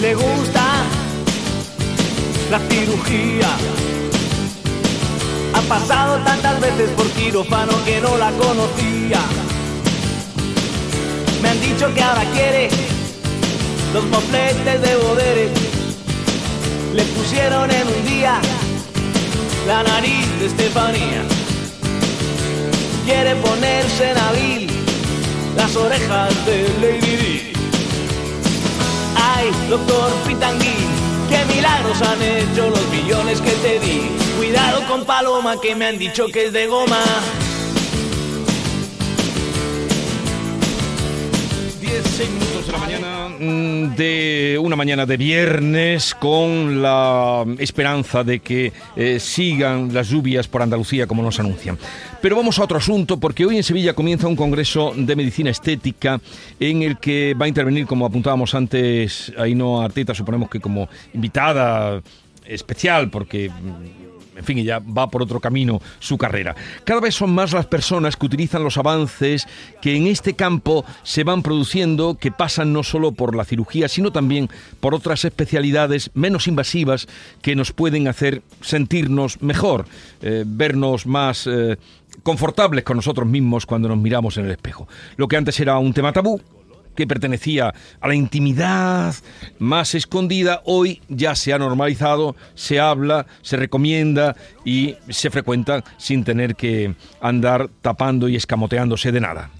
le gusta la cirugía. Ha pasado tantas veces por quirófano que no la conocía. Me han dicho que ahora quiere los mofletes de Boderes. Le pusieron en un día la nariz de Estefanía. Quiere ponerse en las orejas de Lady Di. Ay, doctor Pitangui, qué milagros han hecho los millones que te di. Cuidado con Paloma que me han dicho que es de goma. 6 minutos de la mañana mm, de una mañana de viernes con la esperanza de que eh, sigan las lluvias por Andalucía como nos anuncian. Pero vamos a otro asunto porque hoy en Sevilla comienza un congreso de medicina estética en el que va a intervenir, como apuntábamos antes, Ainhoa Arteta, suponemos que como invitada especial porque en fin, ya va por otro camino su carrera. Cada vez son más las personas que utilizan los avances que en este campo se van produciendo, que pasan no solo por la cirugía, sino también por otras especialidades menos invasivas que nos pueden hacer sentirnos mejor, eh, vernos más... Eh, confortables con nosotros mismos cuando nos miramos en el espejo. Lo que antes era un tema tabú, que pertenecía a la intimidad más escondida, hoy ya se ha normalizado, se habla, se recomienda y se frecuenta sin tener que andar tapando y escamoteándose de nada.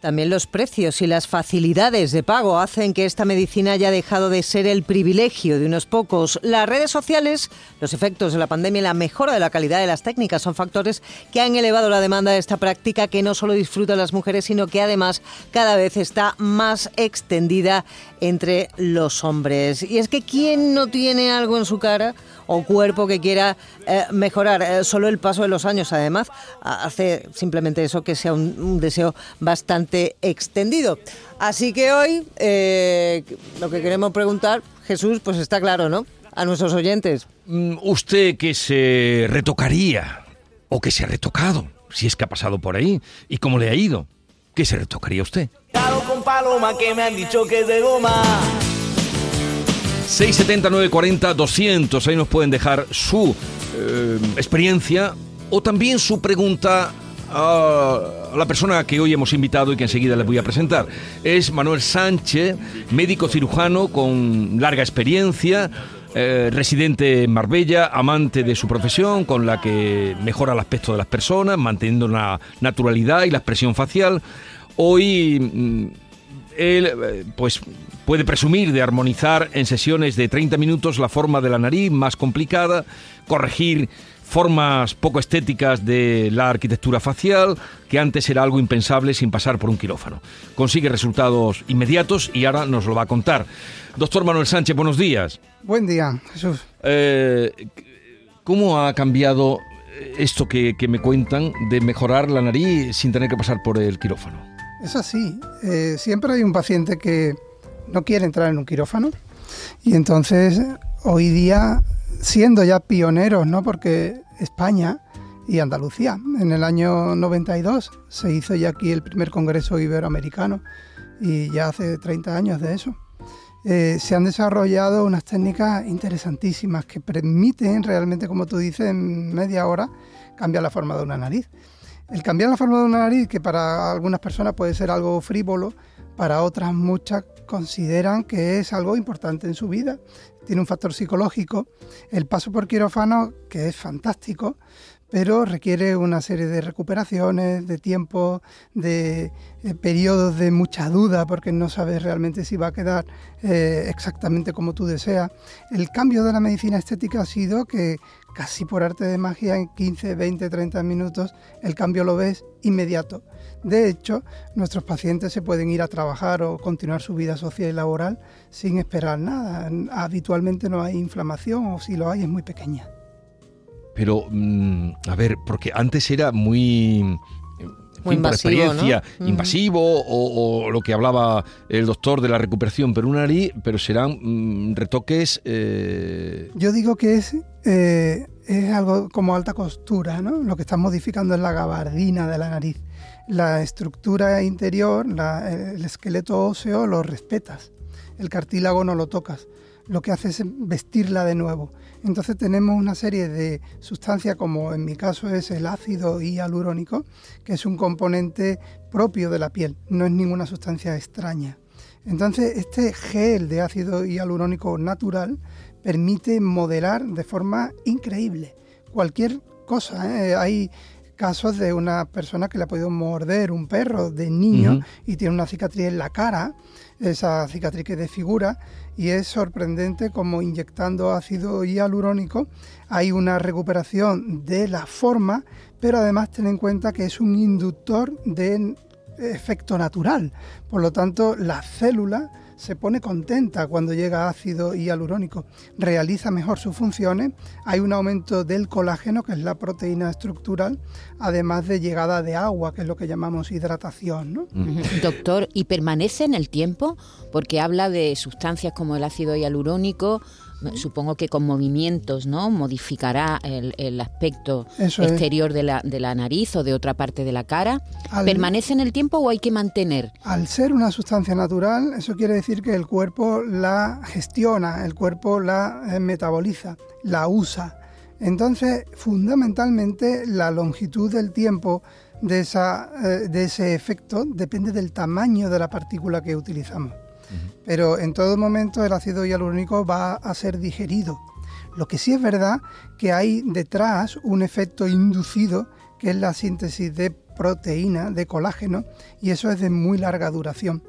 También los precios y las facilidades de pago hacen que esta medicina haya dejado de ser el privilegio de unos pocos. Las redes sociales, los efectos de la pandemia y la mejora de la calidad de las técnicas son factores que han elevado la demanda de esta práctica que no solo disfrutan las mujeres, sino que además cada vez está más extendida entre los hombres. Y es que ¿quién no tiene algo en su cara? O cuerpo que quiera eh, mejorar. Eh, solo el paso de los años, además, hace simplemente eso que sea un, deseo bastante extendido. Así que hoy eh, lo que queremos preguntar, Jesús, pues está claro, ¿no? A nuestros oyentes. Mm, ¿Usted que se retocaría o que se ha retocado? Si es que ha pasado por ahí. ¿Y cómo le ha ido? ¿Qué se retocaría usted? con paloma que me han dicho que es de goma. 670 940 200. Ahí nos pueden dejar su eh, experiencia o también su pregunta a la persona que hoy hemos invitado y que enseguida les voy a presentar. Es Manuel Sánchez, médico cirujano con larga experiencia. Eh, residente en Marbella, amante de su profesión, con la que mejora el aspecto de las personas, manteniendo la naturalidad y la expresión facial. Hoy mm, él eh, pues puede presumir de armonizar en sesiones de 30 minutos la forma de la nariz más complicada, corregir formas poco estéticas de la arquitectura facial, que antes era algo impensable sin pasar por un quirófano. Consigue resultados inmediatos y ahora nos lo va a contar. Doctor Manuel Sánchez, buenos días. Buen día, Jesús. Eh, ¿Cómo ha cambiado esto que me cuentan de mejorar la nariz sin tener que pasar por el quirófano? Es así. Eh, siempre hay un paciente que no quiere entrar en un quirófano y entonces hoy día, siendo ya pioneros, ¿no? Porque España y Andalucía, en el año 92 se hizo ya aquí el primer Congreso Iberoamericano y ya hace 30 años de eso. Eh, se han desarrollado unas técnicas interesantísimas que permiten realmente, como tú dices, en media hora cambiar la forma de una nariz. El cambiar la forma de una nariz, que para algunas personas puede ser algo frívolo, para otras muchas consideran que es algo importante en su vida. Tiene un factor psicológico. El paso por quirófano, que es fantástico, pero requiere una serie de recuperaciones, de tiempo, de eh, periodos de mucha duda, porque no sabes realmente si va a quedar eh, exactamente como tú deseas. El cambio de la medicina estética ha sido que casi por arte de magia en 15, 20, 30 minutos el cambio lo ves inmediato. De hecho, nuestros pacientes se pueden ir a trabajar o continuar su vida social y laboral sin esperar nada. Habitualmente no hay inflamación o si lo hay es muy pequeña. Pero, mm, a ver, porque antes era muy muy invasivo, experiencia, invasivo o, lo que hablaba el doctor de la recuperación pero una nariz, pero serán mm, retoques. Eh, Yo digo que es, eh, es algo como alta costura, ¿no? Lo que estás modificando es la gabardina de la nariz. La estructura interior, el esqueleto óseo lo respetas. el cartílago no lo tocas, lo que hace es vestirla de nuevo. Entonces tenemos una serie de sustancias como en mi caso es el ácido hialurónico, que es un componente propio de la piel, no es ninguna sustancia extraña. Entonces este gel de ácido hialurónico natural permite modelar de forma increíble cualquier cosa. ¿eh? Hay casos de una persona que le ha podido morder un perro de niño y tiene una cicatriz en la cara, esa cicatriz que desfigura, y es sorprendente como inyectando ácido hialurónico hay una recuperación de la forma, pero además ten en cuenta que es un inductor de efecto natural. Por lo tanto, la célula se pone contenta cuando llega ácido hialurónico, realiza mejor sus funciones, hay un aumento del colágeno, que es la proteína estructural, además de llegada de agua, que es lo que llamamos hidratación. Doctor, ¿y permanece en el tiempo? Porque habla de sustancias como el ácido hialurónico, supongo que con movimientos, ¿no? Modificará el, aspecto exterior de, la, de la nariz o de otra parte de la cara. ¿Permanece en el tiempo o hay que mantener? Al ser una sustancia natural, eso quiere decir que el cuerpo la gestiona, el cuerpo la eh, metaboliza, la usa. Entonces, fundamentalmente, la longitud del tiempo de, esa, eh, de ese efecto depende del tamaño de la partícula que utilizamos pero en todo momento el ácido hialurónico va a ser digerido. Lo que sí es verdad que hay detrás un efecto inducido que es la síntesis de proteína, de colágeno, y eso es de muy larga duración.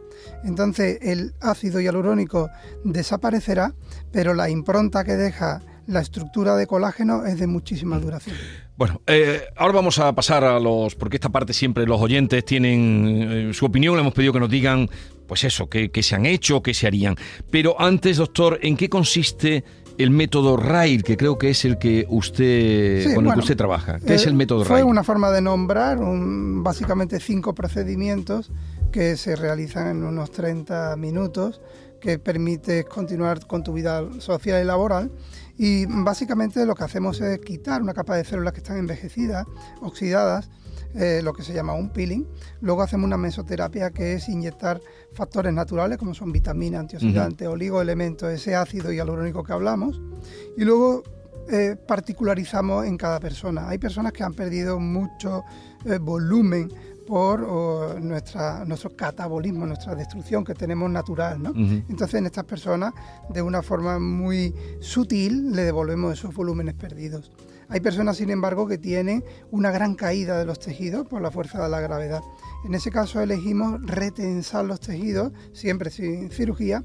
Entonces el ácido hialurónico desaparecerá, pero la impronta que deja la estructura de colágeno es de muchísima duración. Bueno, eh, ahora vamos a pasar a los, porque esta parte siempre los oyentes tienen eh, su opinión, le hemos pedido que nos digan, pues eso, qué, se han hecho, qué se harían. Pero antes, doctor, ¿en qué consiste el método RAIL, que creo que es el que usted con el que usted trabaja. ¿Qué es el eh, método RAIL? Fue una forma de nombrar básicamente cinco procedimientos que se realizan en unos 30 minutos, que permite continuar con tu vida social y laboral y básicamente lo que hacemos es quitar una capa de células que están envejecidas, oxidadas, eh, lo que se llama un peeling. Luego hacemos una mesoterapia que es inyectar factores naturales como son vitaminas, antioxidantes, oligoelementos, ese ácido hialurónico que hablamos. Y luego eh, particularizamos en cada persona. Hay personas que han perdido mucho eh, volumen por nuestra, nuestro catabolismo, nuestra destrucción que tenemos natural. ¿no? Entonces en estas personas, de una forma muy sutil, le devolvemos esos volúmenes perdidos. Hay personas, sin embargo, que tienen una gran caída de los tejidos por la fuerza de la gravedad. En ese caso elegimos retensar los tejidos, siempre sin cirugía,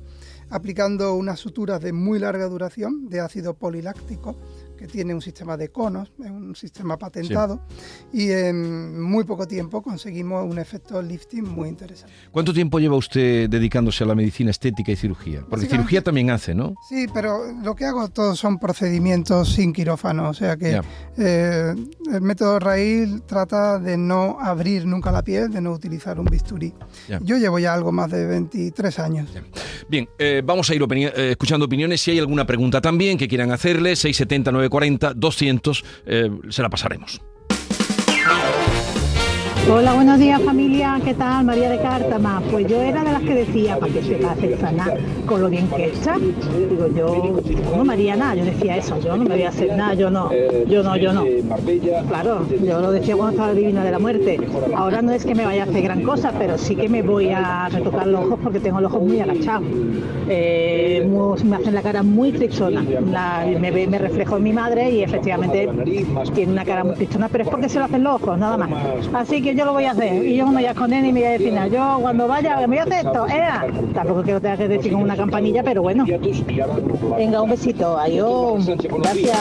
aplicando unas suturas de muy larga duración de ácido poliláctico que tiene un sistema de conos, es un sistema patentado, y en muy poco tiempo conseguimos un efecto lifting muy interesante. ¿Cuánto tiempo lleva usted dedicándose a la medicina estética y cirugía? Porque cirugía también hace, ¿no? Sí, pero lo que hago todos son procedimientos sin quirófano, o sea que eh, el método Raíl trata de no abrir nunca la piel, de no utilizar un bisturí. Yo llevo ya algo más de 23 años. Bien, eh, vamos a ir eh, escuchando opiniones. Si hay alguna pregunta también que quieran hacerle, 679 40 200, eh, se la pasaremos. Hola, buenos días familia, ¿qué tal? María de Cártama. Pues yo era de las que decía, para que se pase sana con lo bien que está. Digo, yo no me haría nada, yo decía eso, yo no me voy a hacer nada, yo no, yo no, yo no. Claro, yo lo decía cuando estaba divina de la muerte. Ahora no es que me vaya a hacer gran cosa, pero sí que me voy a retocar los ojos porque tengo los ojos muy agachados. Eh, me hacen la cara muy tristona. me, me reflejo en mi madre y efectivamente tiene una cara muy tristona, pero es porque se lo hacen los ojos, nada más. Así que yo lo voy a hacer. Y yo no me voy a esconder ni me voy a decir nada. Yo cuando vaya, me voy a hacer esto, ¿eh? Tampoco quiero tener que decir con una campanilla, pero bueno. Venga, un besito. Adiós. Gracias.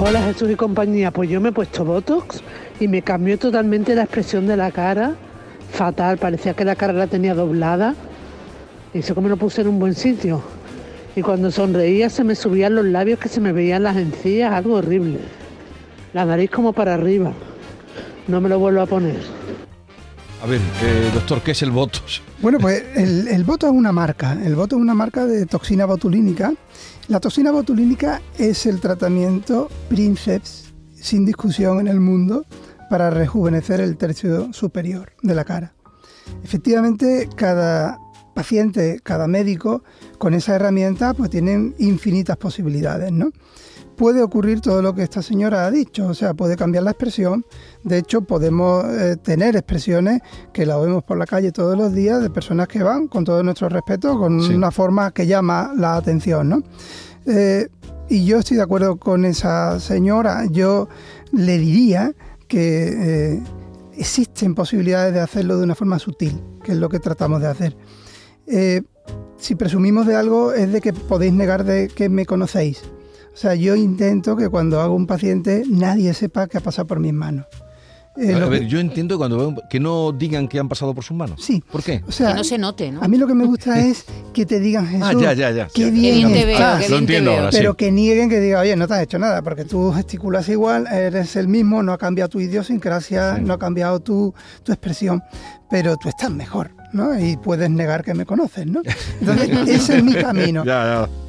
Hola Jesús y compañía, pues yo me he puesto Botox y me cambió totalmente la expresión de la cara, fatal, parecía que la cara la tenía doblada, y eso que me lo puse en un buen sitio. Y cuando sonreía se me subían los labios que se me veían las encías, algo horrible la nariz como para arriba. No me lo vuelvo a poner. A ver, eh, doctor, ¿qué es el Botox? Bueno, pues el, el Botox es una marca. El Botox es una marca de toxina botulínica. La toxina botulínica es el tratamiento Princeps, sin discusión en el mundo, para rejuvenecer el tercio superior de la cara. Efectivamente, cada paciente, cada médico, con esa herramienta, pues tienen infinitas posibilidades, ¿no? puede ocurrir todo lo que esta señora ha dicho, o sea, puede cambiar la expresión. De hecho, podemos eh, tener expresiones que la vemos por la calle todos los días de personas que van, con todo nuestro respeto, con una forma que llama la atención, ¿no? Eh, y yo estoy de acuerdo con esa señora. Yo le diría que eh, existen posibilidades de hacerlo de una forma sutil, que es lo que tratamos de hacer. Si presumimos de algo es de que podéis negar de que me conocéis. O sea, yo intento que cuando hago un paciente nadie sepa que ha pasado por mis manos. Eh, a ver, yo entiendo cuando que no digan que han pasado por sus manos. Sí. ¿Por qué? O sea, que no se note, ¿no? A mí lo que me gusta es que te digan Jesús. Ah, ya, ya, ya. Qué bien, te veo, lo entiendo ahora, Pero que nieguen que diga, oye, no te has hecho nada, porque tú gesticulas igual, eres el mismo, no ha cambiado tu idiosincrasia, no ha cambiado tu, tu expresión, pero tú estás mejor, ¿no? Y puedes negar que me conoces, ¿no? Entonces, ese es mi camino. Ya, ya.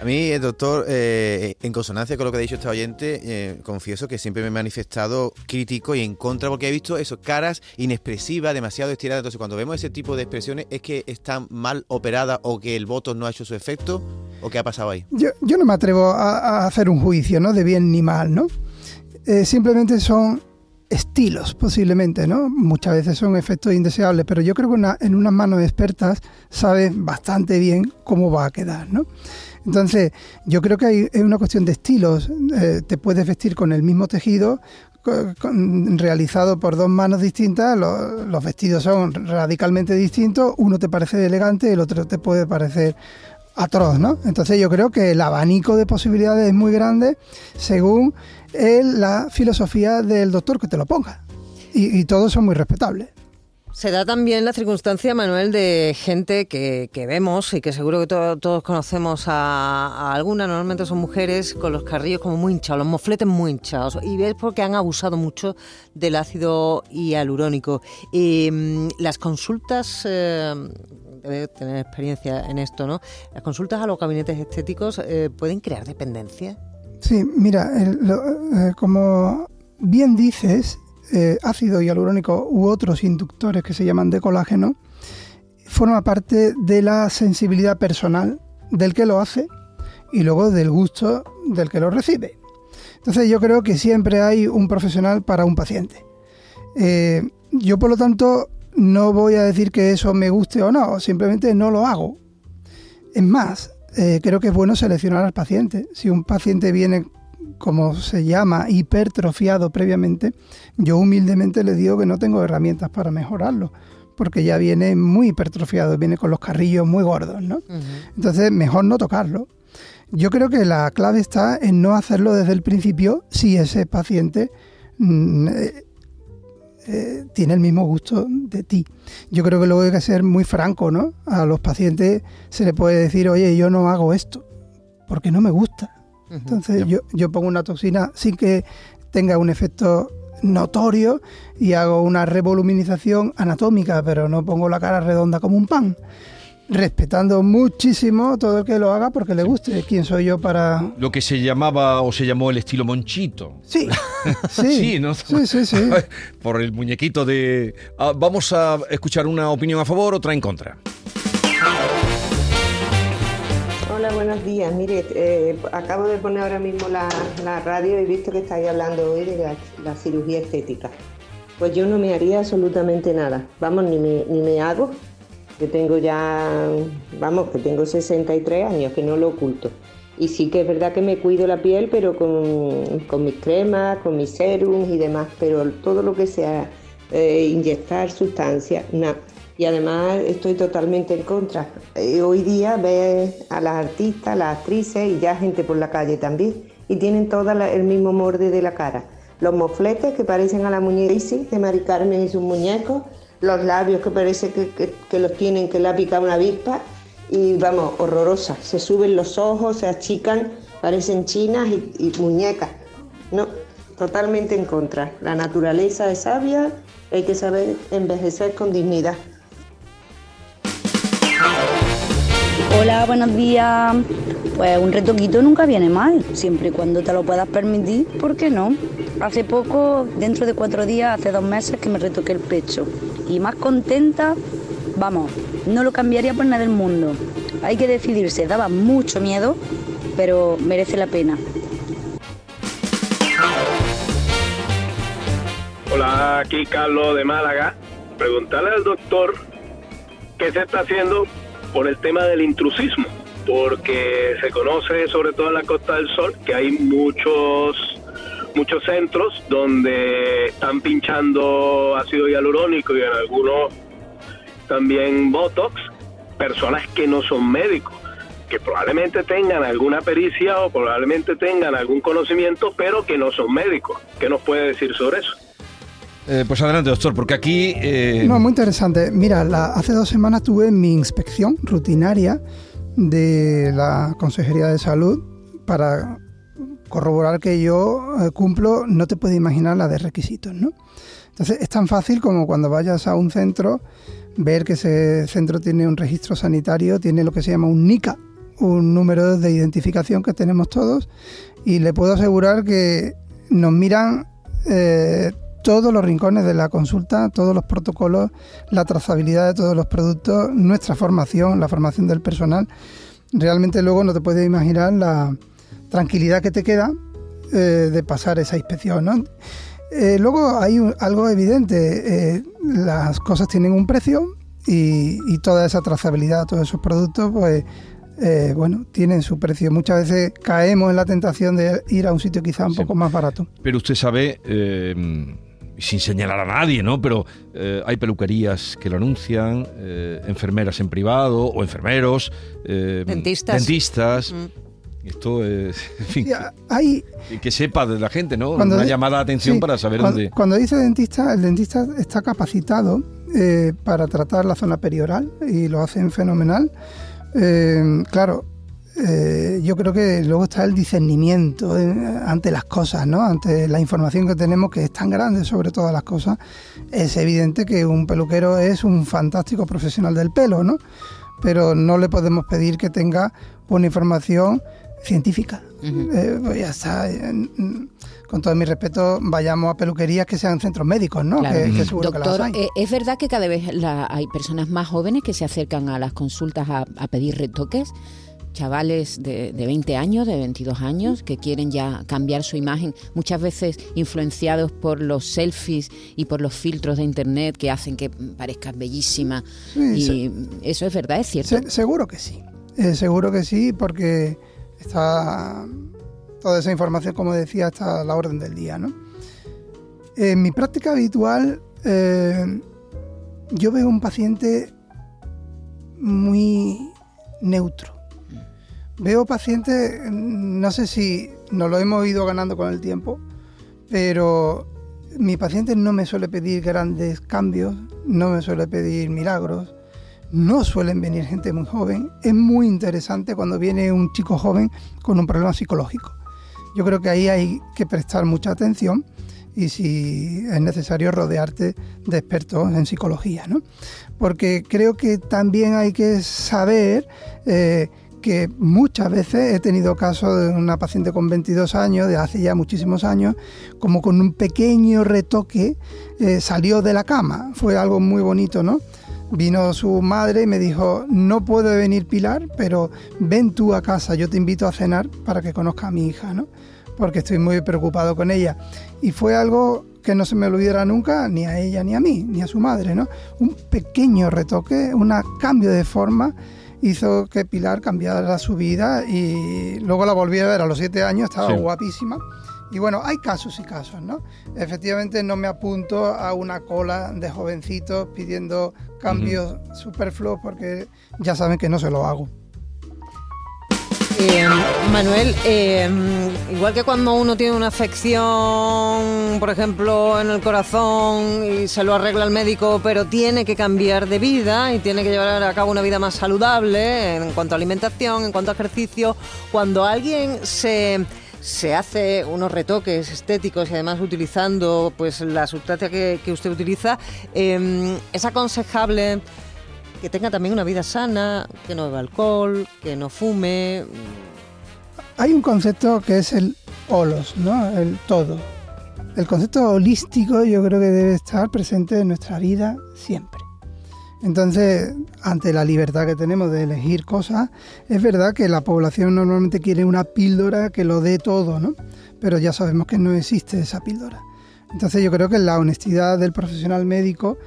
A mí, eh, doctor, eh, en consonancia con lo que ha dicho este oyente, eh, confieso que siempre me he manifestado crítico y en contra porque he visto eso, caras inexpresivas, demasiado estiradas. Entonces, cuando vemos ese tipo de expresiones, ¿es que están mal operadas o que el voto no ha hecho su efecto? ¿O qué ha pasado ahí? Yo, no me atrevo a, hacer un juicio, ¿no? De bien ni mal, ¿no? simplemente son estilos, posiblemente, ¿no? Muchas veces son efectos indeseables, pero yo creo que en unas manos expertas sabes bastante bien cómo va a quedar, ¿no? Entonces, yo creo que es una cuestión de estilos. Eh, te puedes vestir con el mismo tejido, realizado por dos manos distintas, los, vestidos son radicalmente distintos, uno te parece elegante, el otro te puede parecer atroz, ¿no? Entonces yo creo que el abanico de posibilidades es muy grande según la filosofía del doctor que te lo ponga. y todos son muy respetables. Se da también la circunstancia, Manuel, de gente que, vemos y que seguro que todos conocemos a, alguna, normalmente son mujeres con los carrillos como muy hinchados, los mofletes muy hinchados, y ves porque han abusado mucho del ácido hialurónico. Y mm, las consultas, eh, debe tener experiencia en esto, ¿no? Las consultas a los gabinetes estéticos eh, pueden crear dependencia. Sí, mira, eh, como bien dices, eh, ácido hialurónico u otros inductores que se llaman de colágeno, forma parte de la sensibilidad personal del que lo hace y luego del gusto del que lo recibe. Entonces yo creo que siempre hay un profesional para un paciente. Yo por lo tanto no voy a decir que eso me guste o no, simplemente no lo hago. Es más, eh, creo que es bueno seleccionar al paciente. Si un paciente viene como se llama, hipertrofiado previamente, yo humildemente le digo que no tengo herramientas para mejorarlo, porque ya viene muy hipertrofiado, viene con los carrillos muy gordos, ¿no? Entonces, mejor no tocarlo. Yo creo que la clave está en no hacerlo desde el principio si ese paciente mm, eh, tiene el mismo gusto de ti. Yo creo que luego hay que ser muy franco, ¿no? A los pacientes se le puede decir, oye, yo no hago esto porque no me gusta. Entonces yo, yo pongo una toxina sin que tenga un efecto notorio y hago una revoluminización anatómica, pero no pongo la cara redonda como un pan. Respetando muchísimo todo el que lo haga porque le guste. ¿Quién soy yo para...? Lo que se llamaba o se llamó el estilo monchito. Sí, sí, sí, sí, sí, Por el muñequito de... Ah, vamos a escuchar una opinión a favor, otra en contra. Hola, buenos días. Mire, eh, acabo de poner ahora mismo la, radio y he visto que estáis hablando hoy de la, cirugía estética. Pues yo no me haría absolutamente nada. Vamos, ni me, ni me hago. Yo tengo ya, vamos, que tengo 63 años, que no lo oculto. Y sí que es verdad que me cuido la piel, pero con, con mis cremas, con mis serums y demás. Pero todo lo que sea eh, inyectar sustancias, nada y además estoy totalmente en contra. Eh, hoy día ves a las artistas, las actrices y ya gente por la calle también y tienen todas el mismo morde de la cara. Los mofletes que parecen a la muñeca de Mari Carmen y sus muñecos, los labios que parece que, los tienen que la pica una avispa y vamos, horrorosa. Se suben los ojos, se achican, parecen chinas y, y muñecas. No, totalmente en contra. La naturaleza es sabia, hay que saber envejecer con dignidad. Hola, buenos días. Pues un retoquito nunca viene mal, siempre y cuando te lo puedas permitir, ¿por qué no? Hace poco, dentro de cuatro días, hace dos meses que me retoqué el pecho y más contenta, vamos, no lo cambiaría por nada del mundo. Hay que decidirse, daba mucho miedo, pero merece la pena. Hola, aquí Carlos de Málaga. Preguntarle al doctor qué se está haciendo por el tema del intrusismo, porque se conoce, sobre todo en la Costa del Sol, que hay muchos muchos centros donde están pinchando ácido hialurónico y en algunos también Botox, personas que no son médicos, que probablemente tengan alguna pericia o probablemente tengan algún conocimiento, pero que no son médicos. ¿Qué nos puede decir sobre eso? Eh, pues adelante, doctor, porque aquí... Eh, no, muy interesante. Mira, hace dos semanas tuve mi inspección rutinaria de la Consejería de Salud para corroborar que yo eh, cumplo, no te puedes imaginar la de requisitos, ¿no? Entonces es tan fácil como cuando vayas a un centro, ver que ese centro tiene un registro sanitario, tiene lo que se llama un NICA, un número de identificación que tenemos todos, y le puedo asegurar que nos miran eh, todos los rincones de la consulta, todos los protocolos, la trazabilidad de todos los productos, nuestra formación, la formación del personal. Realmente luego no te puedes imaginar la, tranquilidad que te queda eh, de pasar esa inspección. ¿no? Eh, luego hay algo evidente, eh, las cosas tienen un precio y, toda esa trazabilidad, todos esos productos, pues bueno, tienen su precio. Muchas veces caemos en la tentación de ir a un sitio quizá un poco más barato. Pero usted sabe, sin señalar a nadie, ¿no? Pero hay peluquerías que lo anuncian, enfermeras en privado o enfermeros, dentistas. dentistas mm. Esto es, en fin, que, sepa de la gente, ¿no? Una llamada de atención para saber dónde... Cuando dice dentista, el dentista está capacitado eh, para tratar la zona perioral y lo hacen fenomenal. Eh, claro, eh, yo creo que luego está el discernimiento ante las cosas, ¿no? Ante la información que tenemos que es tan grande sobre todas las cosas, es evidente que un peluquero es un fantástico profesional del pelo, ¿no? Pero no le podemos pedir que tenga una información científica. Eh, pues ya está. Eh, con todo mi respeto, vayamos a peluquerías que sean centros médicos, ¿no? Doctor, eh, ¿es verdad que cada vez hay personas más jóvenes que se acercan a las consultas a, pedir retoques? chavales de, de, 20 años, de 22 años, que quieren ya cambiar su imagen, muchas veces influenciados por los selfies y por los filtros de internet que hacen que parezcan bellísima. y eso es verdad, es cierto. seguro que sí, seguro que sí, porque Está toda esa información, como decía, está a la orden del día. ¿no? En mi práctica habitual, eh, yo veo un paciente muy neutro. Veo pacientes, no sé si nos lo hemos ido ganando con el tiempo, pero mi paciente no me suele pedir grandes cambios, no me suele pedir milagros, no suelen venir gente muy joven. Es muy interesante cuando viene un chico joven con un problema psicológico. Yo creo que ahí hay que prestar mucha atención y si es necesario rodearte de expertos en psicología, ¿no? Porque creo que también hay que saber eh, que muchas veces he tenido casos de una paciente con 22 años, de hace ya muchísimos años, como con un pequeño retoque eh, salió de la cama. Fue algo muy bonito, ¿no? Vino su madre y me dijo, no puede venir Pilar, pero ven tú a casa, yo te invito a cenar para que conozca a mi hija, ¿no? Porque estoy muy preocupado con ella. Y fue algo que no se me olvidará nunca, ni a ella ni a mí, ni a su madre, ¿no? Un pequeño retoque, un cambio de forma hizo que Pilar cambiara su vida y luego la volví a ver a los siete años, estaba guapísima y bueno, hay casos y casos, ¿no? Efectivamente no me apunto a una cola de jovencitos pidiendo cambios superfluos porque ya saben que no se lo hago. Eh, Manuel, eh, igual que cuando uno tiene una afección, por ejemplo, en el corazón y se lo arregla el médico, pero tiene que cambiar de vida y tiene que llevar a cabo una vida más saludable en cuanto a alimentación, en cuanto a ejercicio, cuando alguien se se hace unos retoques estéticos y además utilizando pues la sustancia que, usted utiliza, em, es aconsejable que tenga también una vida sana, que no beba alcohol, que no fume. Hay un concepto que es el holos, ¿no? El todo. el concepto holístico yo creo que debe estar presente en nuestra vida siempre. Entonces, ante la libertad que tenemos de elegir cosas, es verdad que la población normalmente quiere una píldora que lo dé todo, ¿no? Pero ya sabemos que no existe esa píldora. Entonces yo creo que la honestidad del profesional médico,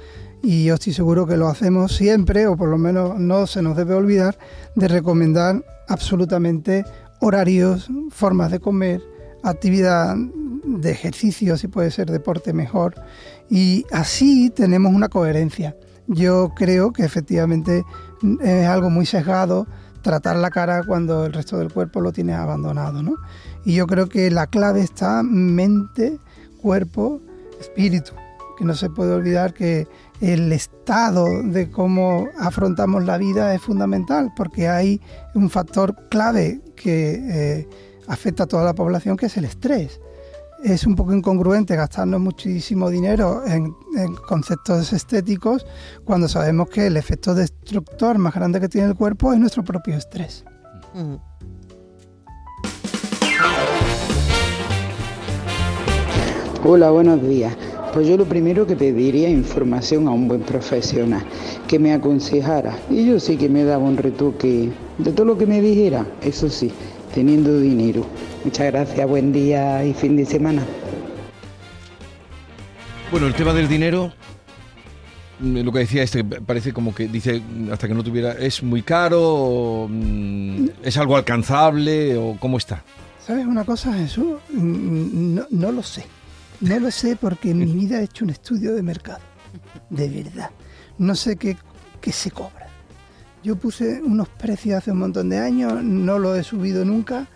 y yo estoy seguro que lo hacemos siempre, o por lo menos no se nos debe olvidar, de recomendar absolutamente horarios, formas de comer, actividad de ejercicio, si puede ser deporte mejor, y así tenemos una coherencia. Yo creo que efectivamente es algo muy sesgado tratar la cara cuando el resto del cuerpo lo tiene abandonado, ¿no? Y yo creo que la clave está mente, cuerpo, espíritu, que no se puede olvidar que el estado de cómo afrontamos la vida es fundamental, porque hay un factor clave que eh, afecta a toda la población, que es el estrés es un poco incongruente gastarnos muchísimo dinero en, conceptos estéticos cuando sabemos que el efecto destructor más grande que tiene el cuerpo es nuestro propio estrés. Hola, buenos días. Pues yo lo primero que pediría información a un buen profesional, que me aconsejara. Y yo sí que me daba un retoque de todo lo que me dijera, eso sí, teniendo dinero. Muchas gracias, buen día y fin de semana. Bueno, el tema del dinero, mm, lo que decía este, parece como que dice, hasta que no tuviera, ¿es muy caro? Mm, ¿Es algo alcanzable? ¿O cómo está? ¿Sabes una cosa, Jesús? Mm, no, no lo sé. No lo sé porque en mi vida he hecho un estudio de mercado. De verdad. No sé qué, qué se cobra. Yo puse unos precios hace un montón de años, no lo he subido nunca.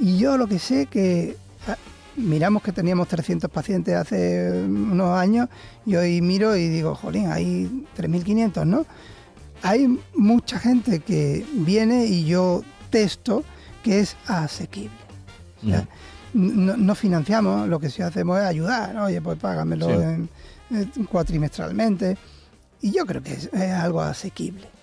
Y yo lo que sé que ah, miramos que teníamos 300 pacientes hace unos años y hoy miro y digo, jolín, hay 3.500, ¿no? Hay mucha gente que viene y yo testo que es asequible. no, financiamos, lo que sí hacemos es ayudar, oye, pues págamelo cuatrimestralmente. Y yo creo que es algo asequible.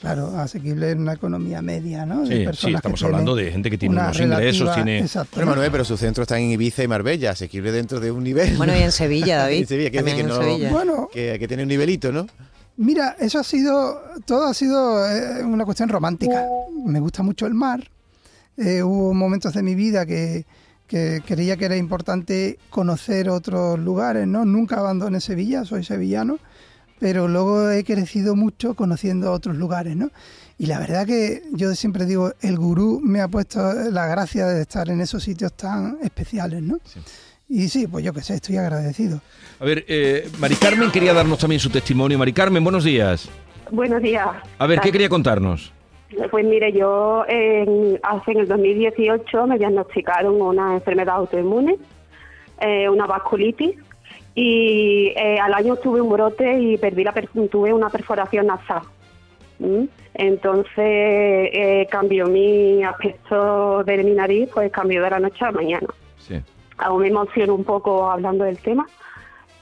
Claro, asequible en una economía media, ¿no? sí, estamos hablando de gente que tiene unos ingresos, tiene... Pero, Manuel, pero su centro está en Ibiza y Marbella, asequible dentro de un nivel. Bueno, y en Sevilla, David. en Sevilla, que, que, no, Bueno, que, que tiene un nivelito, ¿no? Mira, eso ha sido, todo ha sido eh, una cuestión romántica. Me gusta mucho el mar. Eh, hubo momentos de mi vida que, que creía que era importante conocer otros lugares, ¿no? Nunca abandoné Sevilla, soy sevillano pero luego he crecido mucho conociendo otros lugares, ¿no? Y la verdad que yo siempre digo, el gurú me ha puesto la gracia de estar en esos sitios tan especiales, ¿no? Y sí, pues yo qué sé, estoy agradecido. A ver, eh, Mari Carmen quería darnos también su testimonio. Mari Carmen, buenos días. Buenos días. A ver, ¿qué quería contarnos? Pues mire, yo en, hace en el 2018 me diagnosticaron una enfermedad autoinmune, eh, una vasculitis, y eh, al año tuve un brote y perdí la tuve una perforación nasal. Entonces eh, cambió mi aspecto de mi nariz, pues cambió de la noche a la mañana. Sí. Aún me emociono un poco hablando del tema,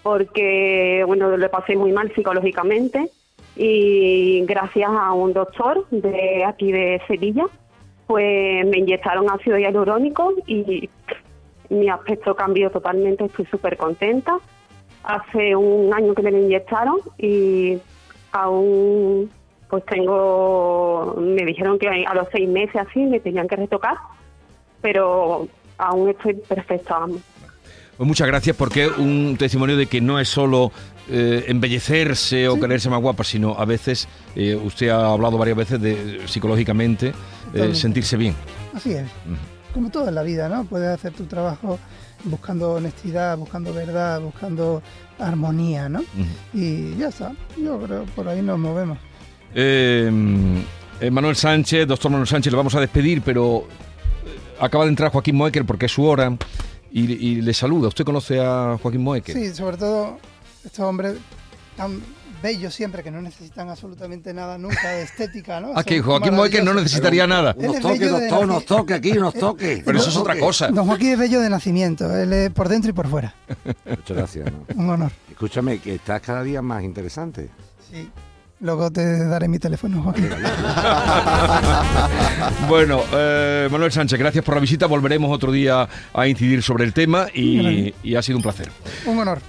porque bueno, lo pasé muy mal psicológicamente y gracias a un doctor de aquí de Sevilla, pues me inyectaron ácido hialurónico y mi aspecto cambió totalmente, estoy súper contenta hace un año que me lo inyectaron y aún pues tengo, me dijeron que a los seis meses así me tenían que retocar, pero aún estoy perfecta. Pues muchas gracias porque es un testimonio de que no es solo eh, embellecerse o quererse más guapa, sino a veces, eh, usted ha hablado varias veces de psicológicamente eh, sentirse bien. Así es, como todo en la vida, ¿no? Puedes hacer tu trabajo buscando honestidad, buscando verdad, buscando armonía, ¿no? Y ya está, yo creo por ahí nos movemos. Eh, eh, Manuel Sánchez, doctor Manuel Sánchez, le vamos a despedir, pero eh, acaba de entrar Joaquín Moecker porque es su hora y, le saluda. ¿Usted conoce a Joaquín Moecker? Sí, sobre todo estos hombres tan bellos siempre, que no necesitan absolutamente nada nunca de estética, ¿no? Aquí Joaquín Moeque no necesitaría nada. Nos toque, doctor, nos toque aquí, nos toque. Pero eso es otra cosa. Don Joaquín es bello de nacimiento, él es por dentro y por fuera. Muchas gracias. Un honor. Escúchame, que estás cada día más interesante. Sí. Luego te daré mi teléfono, Joaquín. bueno, eh, Manuel Sánchez, gracias por la visita. Volveremos otro día a incidir sobre el tema y, y ha sido un placer. Un honor.